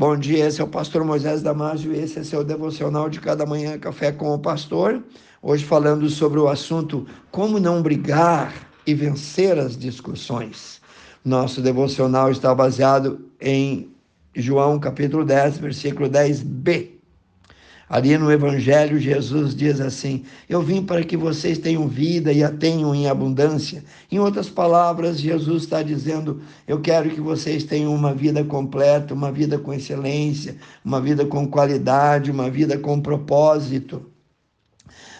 Bom dia, esse é o pastor Moisés Damásio e esse é seu devocional de cada manhã Café com o Pastor. Hoje falando sobre o assunto como não brigar e vencer as discussões. Nosso devocional está baseado em João capítulo 10, versículo 10b. Ali no Evangelho, Jesus diz assim: Eu vim para que vocês tenham vida e a tenham em abundância. Em outras palavras, Jesus está dizendo: Eu quero que vocês tenham uma vida completa, uma vida com excelência, uma vida com qualidade, uma vida com propósito.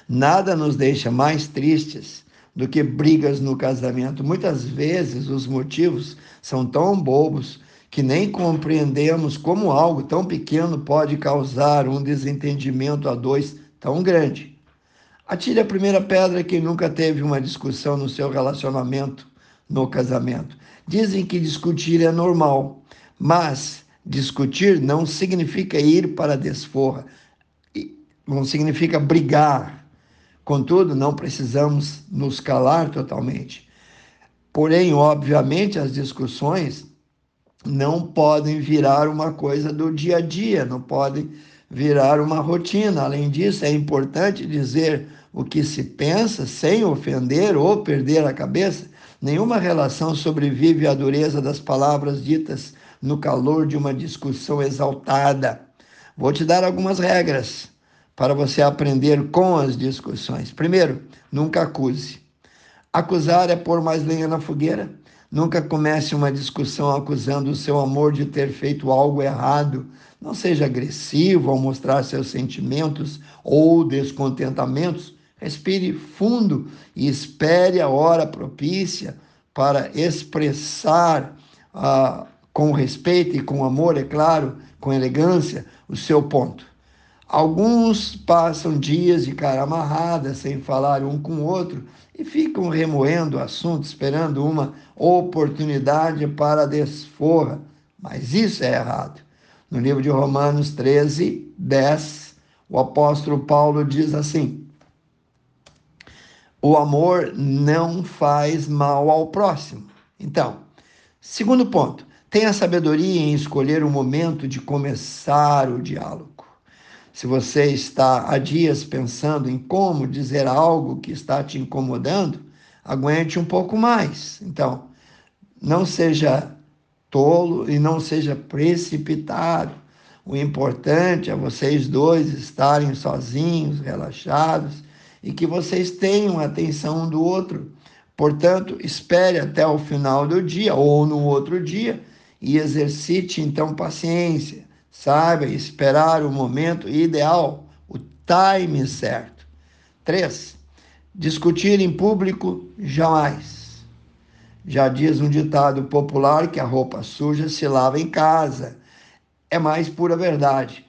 Nada nos deixa mais tristes do que brigas no casamento. Muitas vezes os motivos são tão bobos que nem compreendemos como algo tão pequeno pode causar um desentendimento a dois tão grande. Atire a primeira pedra quem nunca teve uma discussão no seu relacionamento, no casamento. Dizem que discutir é normal, mas discutir não significa ir para a desforra, não significa brigar. Contudo, não precisamos nos calar totalmente. Porém, obviamente, as discussões não podem virar uma coisa do dia a dia, não podem virar uma rotina. Além disso, é importante dizer o que se pensa sem ofender ou perder a cabeça. Nenhuma relação sobrevive à dureza das palavras ditas no calor de uma discussão exaltada. Vou te dar algumas regras para você aprender com as discussões. Primeiro, nunca acuse. Acusar é pôr mais lenha na fogueira. Nunca comece uma discussão acusando o seu amor de ter feito algo errado. Não seja agressivo ao mostrar seus sentimentos ou descontentamentos. Respire fundo e espere a hora propícia para expressar ah, com respeito e com amor, é claro, com elegância, o seu ponto. Alguns passam dias de cara amarrada, sem falar um com o outro, e ficam remoendo o assunto, esperando uma oportunidade para desforra. Mas isso é errado. No livro de Romanos 13, 10, o apóstolo Paulo diz assim: O amor não faz mal ao próximo. Então, segundo ponto, tenha sabedoria em escolher o momento de começar o diálogo. Se você está há dias pensando em como dizer algo que está te incomodando, aguente um pouco mais. Então, não seja tolo e não seja precipitado. O importante é vocês dois estarem sozinhos, relaxados e que vocês tenham atenção um do outro. Portanto, espere até o final do dia ou no outro dia e exercite então paciência. Saiba esperar o momento ideal, o time certo. Três, discutir em público jamais. Já diz um ditado popular que a roupa suja se lava em casa. É mais pura verdade.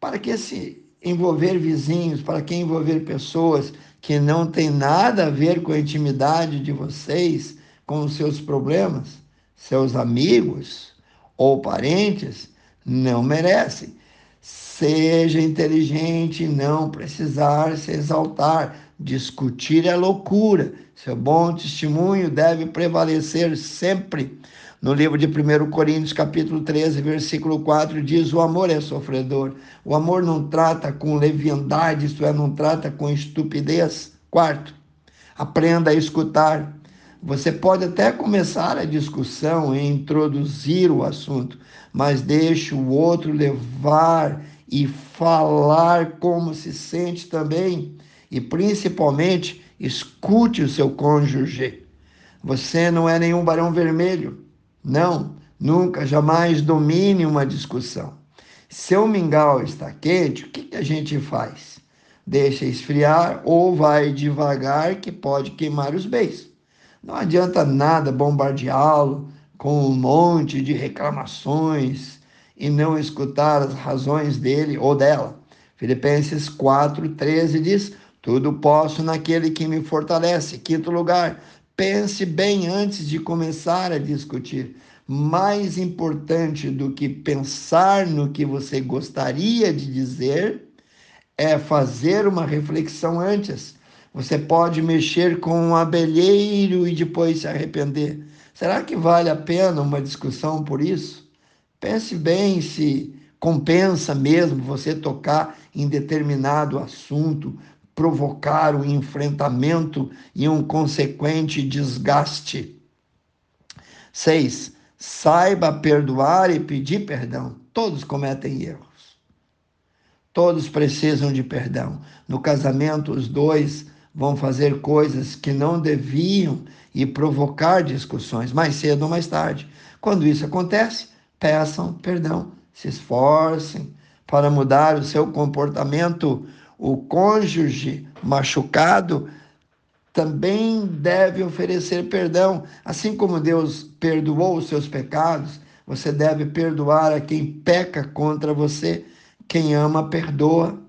Para que se envolver vizinhos, para que envolver pessoas que não têm nada a ver com a intimidade de vocês, com os seus problemas, seus amigos ou parentes, não merecem. Seja inteligente, não precisar se exaltar. Discutir é loucura. Seu bom testemunho deve prevalecer sempre. No livro de 1 Coríntios, capítulo 13, versículo 4, diz: O amor é sofredor. O amor não trata com leviandade, isto é, não trata com estupidez. Quarto, aprenda a escutar. Você pode até começar a discussão e introduzir o assunto, mas deixe o outro levar e falar como se sente também. E principalmente, escute o seu cônjuge. Você não é nenhum barão vermelho. Não, nunca, jamais domine uma discussão. Se o mingau está quente, o que a gente faz? Deixa esfriar ou vai devagar, que pode queimar os beijos. Não adianta nada bombardeá-lo com um monte de reclamações e não escutar as razões dele ou dela. Filipenses 4, 13 diz: Tudo posso naquele que me fortalece. Quinto lugar, pense bem antes de começar a discutir. Mais importante do que pensar no que você gostaria de dizer é fazer uma reflexão antes você pode mexer com um abelheiro e depois se arrepender. Será que vale a pena uma discussão por isso? Pense bem se compensa mesmo você tocar em determinado assunto, provocar um enfrentamento e um consequente desgaste. Seis, saiba perdoar e pedir perdão. Todos cometem erros. Todos precisam de perdão. No casamento, os dois vão fazer coisas que não deviam e provocar discussões mais cedo ou mais tarde. Quando isso acontece, peçam perdão, se esforcem para mudar o seu comportamento. O cônjuge machucado também deve oferecer perdão, assim como Deus perdoou os seus pecados. Você deve perdoar a quem peca contra você. Quem ama, perdoa.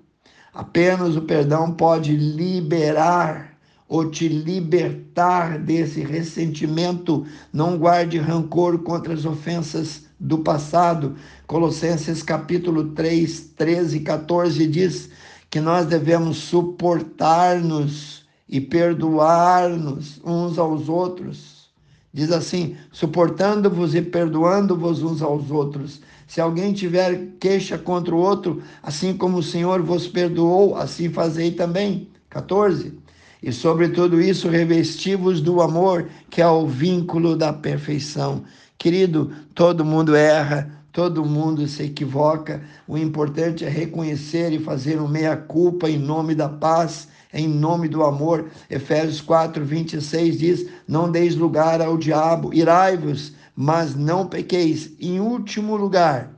Apenas o perdão pode liberar ou te libertar desse ressentimento. Não guarde rancor contra as ofensas do passado. Colossenses capítulo 3, 13 e 14 diz que nós devemos suportar-nos e perdoar-nos uns aos outros. Diz assim: suportando-vos e perdoando-vos uns aos outros. Se alguém tiver queixa contra o outro, assim como o Senhor vos perdoou, assim fazei também. 14. E sobre tudo isso, revestivos do amor, que é o vínculo da perfeição. Querido, todo mundo erra, todo mundo se equivoca. O importante é reconhecer e fazer um meia-culpa em nome da paz, em nome do amor. Efésios 4, 26 diz: Não deis lugar ao diabo, irai-vos, mas não pequeis. Em último lugar,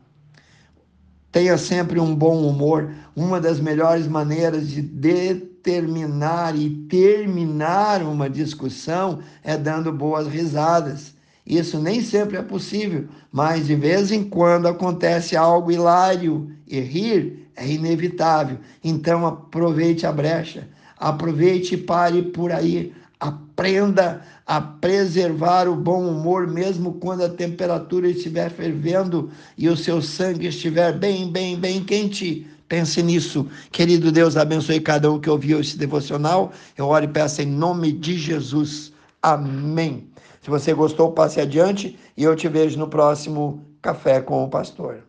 tenha sempre um bom humor. Uma das melhores maneiras de determinar e terminar uma discussão é dando boas risadas. Isso nem sempre é possível, mas de vez em quando acontece algo hilário e rir é inevitável. Então aproveite a brecha, aproveite e pare por aí. Aprenda a preservar o bom humor, mesmo quando a temperatura estiver fervendo e o seu sangue estiver bem, bem, bem quente. Pense nisso. Querido Deus, abençoe cada um que ouviu esse devocional. Eu oro e peço em nome de Jesus. Amém. Se você gostou, passe adiante e eu te vejo no próximo Café com o Pastor.